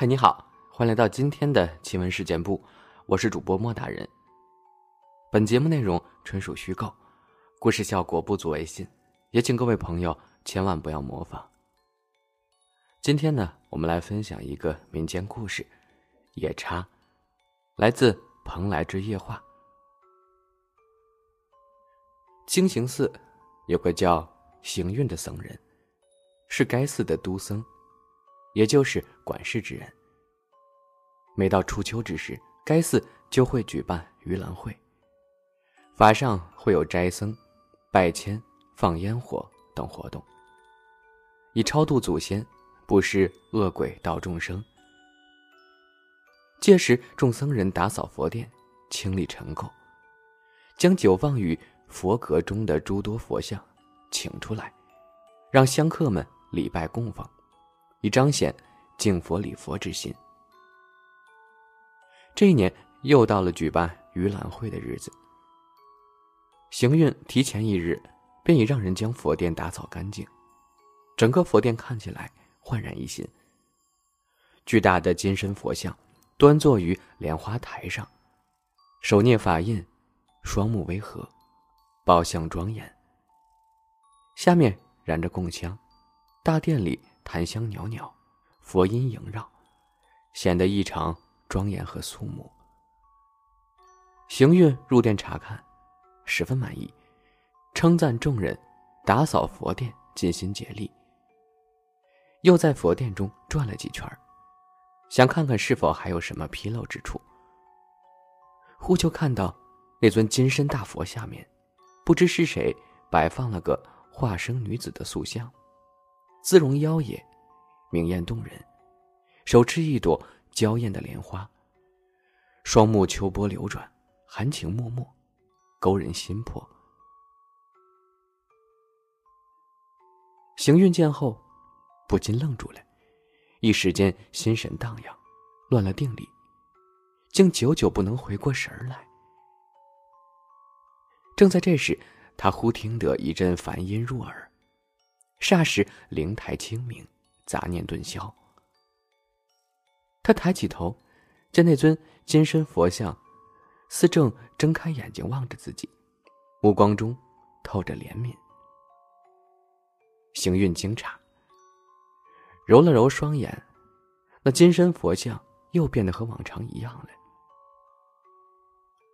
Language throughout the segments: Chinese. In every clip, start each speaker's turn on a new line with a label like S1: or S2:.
S1: 嗨，你好，欢迎来到今天的奇闻事件部，我是主播莫大人。本节目内容纯属虚构，故事效果不足为信，也请各位朋友千万不要模仿。今天呢，我们来分享一个民间故事——夜叉，来自《蓬莱之夜话》。清行寺有个叫行运的僧人，是该寺的都僧。也就是管事之人。每到初秋之时，该寺就会举办盂兰会。法上会有斋僧、拜签、放烟火等活动，以超度祖先、布施恶鬼道众生。届时，众僧人打扫佛殿，清理尘垢，将久放于佛阁中的诸多佛像请出来，让香客们礼拜供奉。以彰显敬佛礼佛之心。这一年又到了举办盂兰会的日子，行运提前一日，便已让人将佛殿打扫干净，整个佛殿看起来焕然一新。巨大的金身佛像端坐于莲花台上，手捏法印，双目微合，宝相庄严。下面燃着供香，大殿里。檀香袅袅，佛音萦绕，显得异常庄严和肃穆。行运入殿查看，十分满意，称赞众人打扫佛殿尽心竭力。又在佛殿中转了几圈，想看看是否还有什么纰漏之处。忽就看到那尊金身大佛下面，不知是谁摆放了个化生女子的塑像。姿容妖冶，明艳动人，手持一朵娇艳的莲花，双目秋波流转，含情脉脉，勾人心魄。行运见后，不禁愣住了，一时间心神荡漾，乱了定力，竟久久不能回过神来。正在这时，他忽听得一阵梵音入耳。霎时灵台清明，杂念顿消。他抬起头，见那尊金身佛像，似正睁开眼睛望着自己，目光中透着怜悯。行运惊诧，揉了揉双眼，那金身佛像又变得和往常一样了。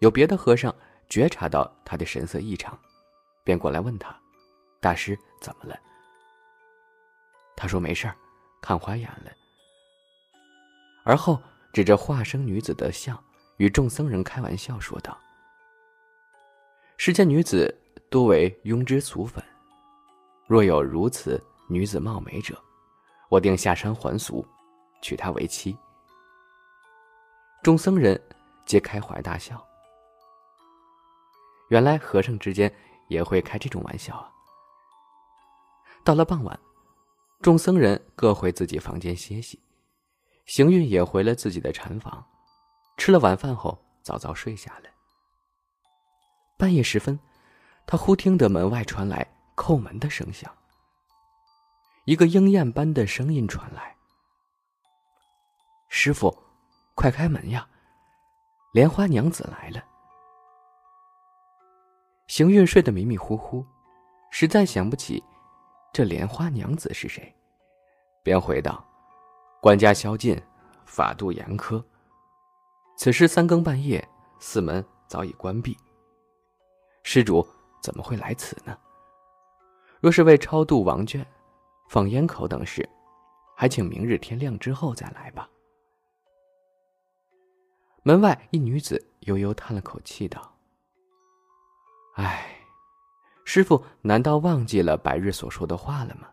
S1: 有别的和尚觉察到他的神色异常，便过来问他：“大师怎么了？”他说：“没事儿，看花眼了。”而后指着化生女子的像，与众僧人开玩笑说道：“世间女子多为庸脂俗粉，若有如此女子貌美者，我定下山还俗，娶她为妻。”众僧人皆开怀大笑。原来和尚之间也会开这种玩笑啊！到了傍晚。众僧人各回自己房间歇息，行运也回了自己的禅房，吃了晚饭后早早睡下了。半夜时分，他忽听得门外传来叩门的声响，一个鹰燕般的声音传来：“师傅，快开门呀，莲花娘子来了。”行运睡得迷迷糊糊，实在想不起。这莲花娘子是谁？便回道：“官家宵禁，法度严苛。此时三更半夜，寺门早已关闭。施主怎么会来此呢？若是为超度王眷、放烟口等事，还请明日天亮之后再来吧。”门外一女子悠悠叹了口气道：“唉。”师傅难道忘记了白日所说的话了吗？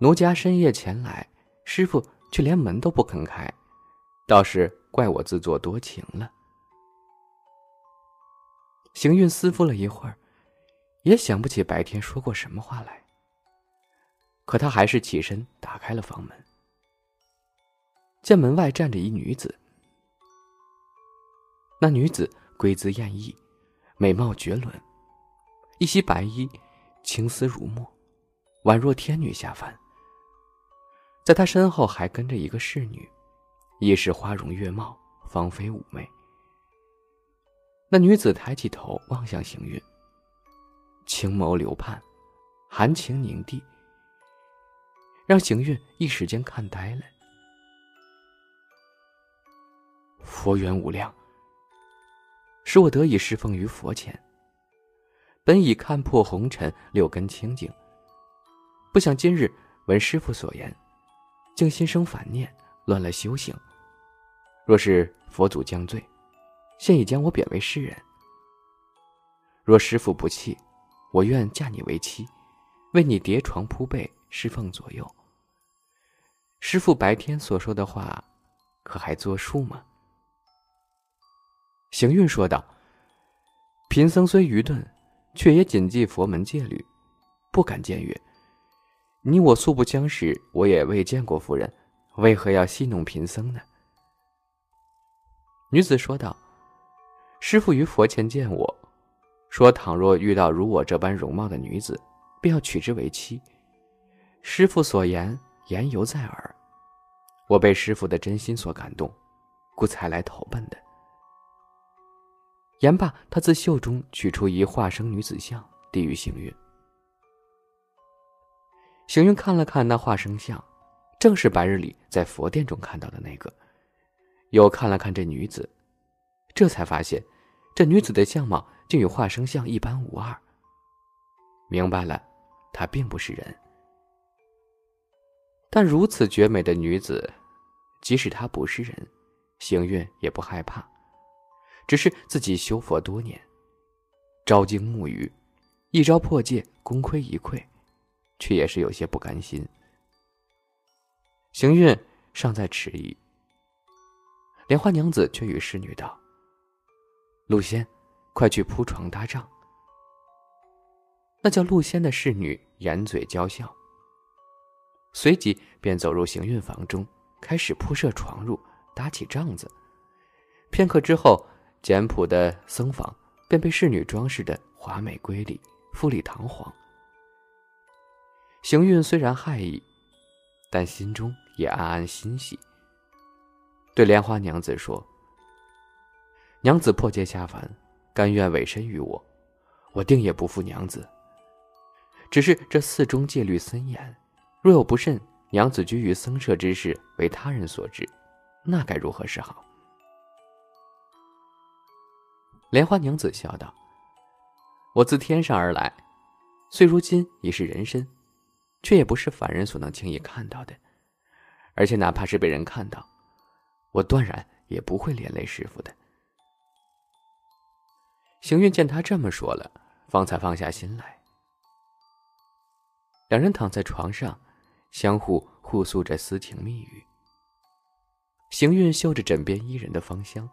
S1: 奴家深夜前来，师傅却连门都不肯开，倒是怪我自作多情了。行运思夫了一会儿，也想不起白天说过什么话来。可他还是起身打开了房门，见门外站着一女子。那女子归姿艳逸，美貌绝伦。一袭白衣，青丝如墨，宛若天女下凡。在他身后还跟着一个侍女，亦是花容月貌、芳菲妩媚。那女子抬起头望向行运，青眸流盼，含情凝碧，让行运一时间看呆了。佛缘无量，使我得以侍奉于佛前。本已看破红尘，六根清净，不想今日闻师傅所言，竟心生反念，乱了修行。若是佛祖降罪，现已将我贬为世人。若师傅不弃，我愿嫁你为妻，为你叠床铺被，侍奉左右。师傅白天所说的话，可还作数吗？行运说道：“贫僧虽愚钝。”却也谨记佛门戒律，不敢僭越。你我素不相识，我也未见过夫人，为何要戏弄贫僧呢？女子说道：“师傅于佛前见我，说倘若遇到如我这般容貌的女子，便要娶之为妻。师傅所言言犹在耳，我被师傅的真心所感动，故才来投奔的。”言罢，他自袖中取出一化生女子像，递与行运。行云看了看那化生像，正是白日里在佛殿中看到的那个。又看了看这女子，这才发现，这女子的相貌竟与化生像一般无二。明白了，她并不是人。但如此绝美的女子，即使她不是人，行运也不害怕。只是自己修佛多年，朝经暮语，一朝破戒，功亏一篑，却也是有些不甘心。行运尚在迟疑，莲花娘子却与侍女道：“陆仙，快去铺床搭帐。”那叫陆仙的侍女掩嘴娇笑，随即便走入行运房中，开始铺设床褥，搭起帐子。片刻之后。简朴的僧房便被侍女装饰的华美瑰丽、富丽堂皇。行运虽然害意，但心中也暗暗欣喜。对莲花娘子说：“娘子破戒下凡，甘愿委身于我，我定也不负娘子。只是这寺中戒律森严，若有不慎，娘子居于僧舍之事为他人所知，那该如何是好？”莲花娘子笑道：“我自天上而来，虽如今已是人身，却也不是凡人所能轻易看到的。而且哪怕是被人看到，我断然也不会连累师傅的。”行运见他这么说了，方才放下心来。两人躺在床上，相互互诉着私情蜜语。行运嗅着枕边伊人的芳香，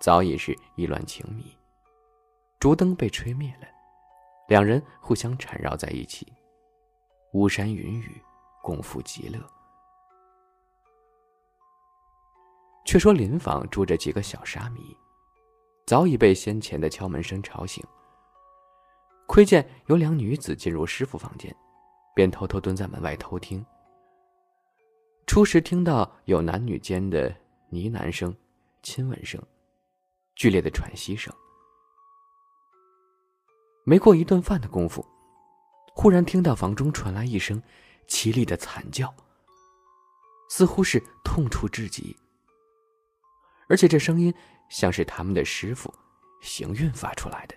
S1: 早已是意乱情迷。烛灯被吹灭了，两人互相缠绕在一起，巫山云雨，共赴极乐。却说邻房住着几个小沙弥，早已被先前的敲门声吵醒。窥见有两女子进入师傅房间，便偷偷蹲在门外偷听。初时听到有男女间的呢喃声、亲吻声、剧烈的喘息声。没过一顿饭的功夫，忽然听到房中传来一声凄厉的惨叫，似乎是痛楚至极，而且这声音像是他们的师傅行运发出来的。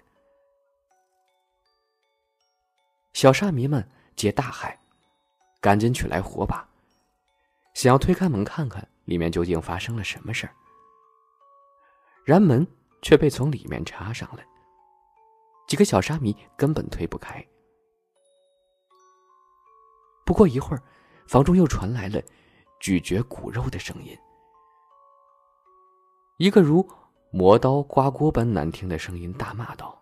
S1: 小沙弥们皆大骇，赶紧取来火把，想要推开门看看里面究竟发生了什么事儿，然门却被从里面插上了。几个小沙弥根本推不开。不过一会儿，房中又传来了咀嚼骨肉的声音，一个如磨刀刮锅般难听的声音大骂道：“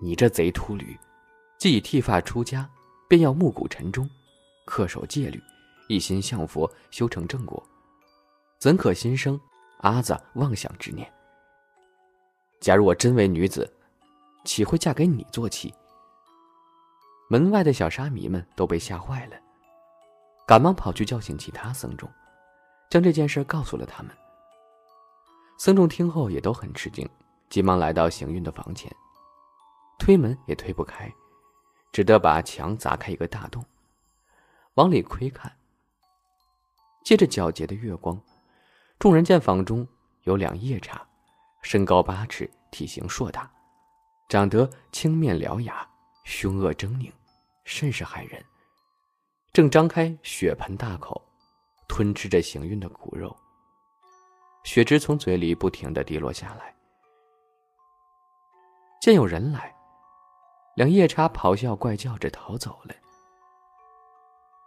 S1: 你这贼秃驴，既已剃发出家，便要暮鼓晨钟，恪守戒律，一心向佛，修成正果，怎可心生阿子妄想之念？”假如我真为女子，岂会嫁给你做妻？门外的小沙弥们都被吓坏了，赶忙跑去叫醒其他僧众，将这件事告诉了他们。僧众听后也都很吃惊，急忙来到行运的房前，推门也推不开，只得把墙砸开一个大洞，往里窥看。借着皎洁的月光，众人见房中有两夜叉，身高八尺，体型硕大，长得青面獠牙，凶恶狰狞，甚是骇人。正张开血盆大口，吞吃着行运的骨肉。血汁从嘴里不停的滴落下来。见有人来，两夜叉咆哮怪叫着逃走了。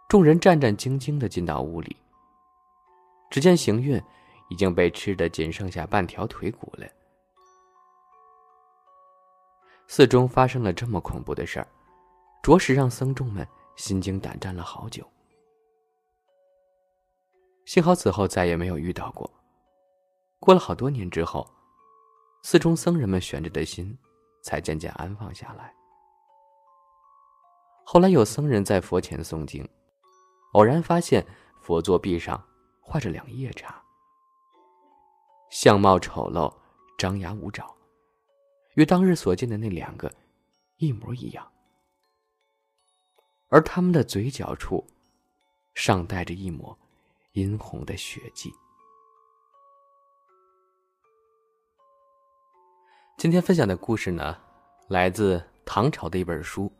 S1: 众人战战兢兢的进到屋里，只见行运已经被吃的仅剩下半条腿骨了。寺中发生了这么恐怖的事儿，着实让僧众们。心惊胆战了好久，幸好此后再也没有遇到过。过了好多年之后，寺中僧人们悬着的心才渐渐安放下来。后来有僧人在佛前诵经，偶然发现佛座壁上画着两夜叉，相貌丑陋，张牙舞爪，与当日所见的那两个一模一样。而他们的嘴角处，尚带着一抹殷红的血迹。今天分享的故事呢，来自唐朝的一本书，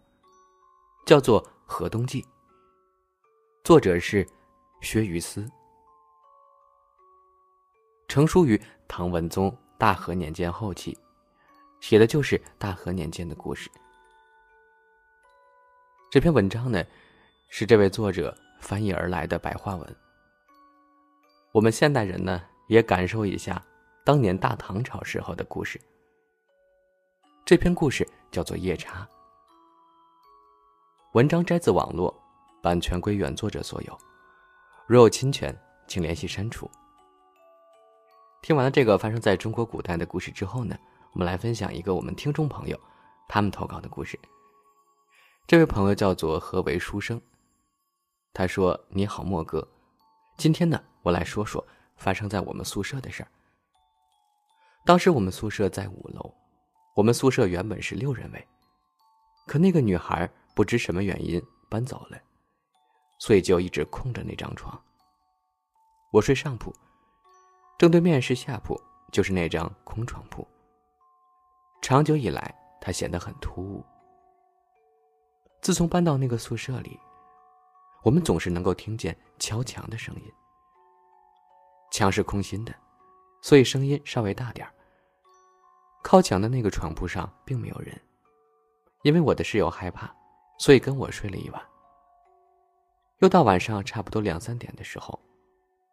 S1: 叫做《河东记》，作者是薛于思，成书于唐文宗大和年间后期，写的就是大和年间的故事。这篇文章呢，是这位作者翻译而来的白话文。我们现代人呢，也感受一下当年大唐朝时候的故事。这篇故事叫做《夜叉》。文章摘自网络，版权归原作者所有。如有侵权，请联系删除。听完了这个发生在中国古代的故事之后呢，我们来分享一个我们听众朋友他们投稿的故事。这位朋友叫做何为书生。他说：“你好，莫哥，今天呢，我来说说发生在我们宿舍的事儿。当时我们宿舍在五楼，我们宿舍原本是六人位，可那个女孩不知什么原因搬走了，所以就一直空着那张床。我睡上铺，正对面是下铺，就是那张空床铺。长久以来，它显得很突兀。”自从搬到那个宿舍里，我们总是能够听见敲墙的声音。墙是空心的，所以声音稍微大点儿。靠墙的那个床铺上并没有人，因为我的室友害怕，所以跟我睡了一晚。又到晚上差不多两三点的时候，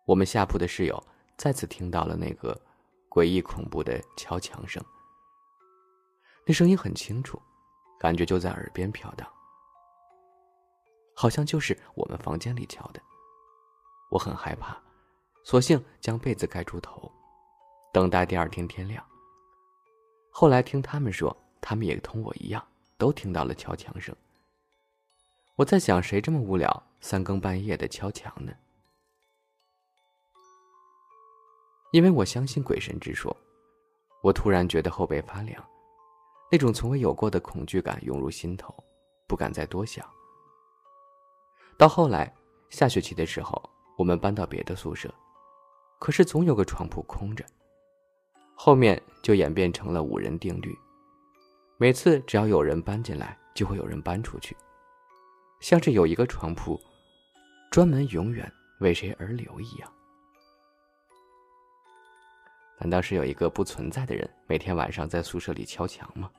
S1: 我们下铺的室友再次听到了那个诡异恐怖的敲墙声。那声音很清楚，感觉就在耳边飘荡。好像就是我们房间里敲的，我很害怕，索性将被子盖住头，等待第二天天亮。后来听他们说，他们也同我一样，都听到了敲墙声。我在想，谁这么无聊，三更半夜的敲墙呢？因为我相信鬼神之说，我突然觉得后背发凉，那种从未有过的恐惧感涌入心头，不敢再多想。到后来，下学期的时候，我们搬到别的宿舍，可是总有个床铺空着。后面就演变成了五人定律，每次只要有人搬进来，就会有人搬出去，像是有一个床铺，专门永远为谁而留一样。难道是有一个不存在的人每天晚上在宿舍里敲墙吗？